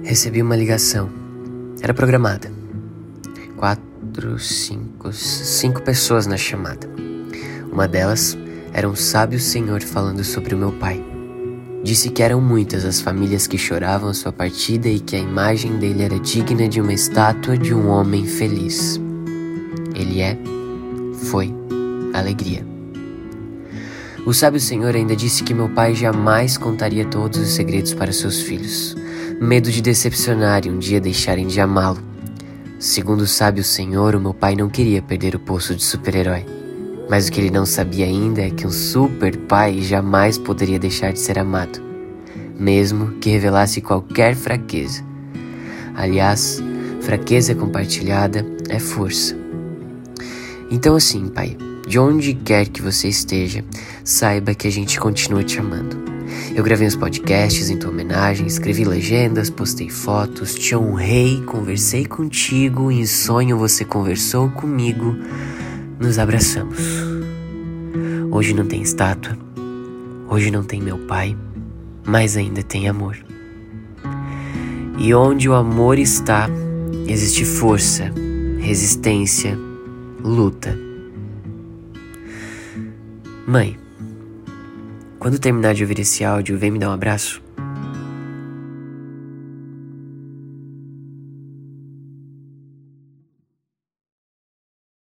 Recebi uma ligação. Era programada. Quatro, cinco, cinco pessoas na chamada. Uma delas era um sábio senhor falando sobre o meu pai. Disse que eram muitas as famílias que choravam sua partida e que a imagem dele era digna de uma estátua de um homem feliz. Ele é, foi, alegria. O sábio senhor ainda disse que meu pai jamais contaria todos os segredos para seus filhos, medo de decepcionar e um dia deixarem de amá-lo. Segundo o senhor, o meu pai não queria perder o posto de super-herói. Mas o que ele não sabia ainda é que um super pai jamais poderia deixar de ser amado, mesmo que revelasse qualquer fraqueza. Aliás, fraqueza compartilhada é força. Então, assim, pai, de onde quer que você esteja, saiba que a gente continua te amando. Eu gravei uns podcasts em tua homenagem, escrevi legendas, postei fotos, te honrei, conversei contigo, em sonho você conversou comigo, nos abraçamos. Hoje não tem estátua, hoje não tem meu pai, mas ainda tem amor. E onde o amor está, existe força, resistência, luta. Mãe, quando terminar de ouvir esse áudio, vem me dar um abraço.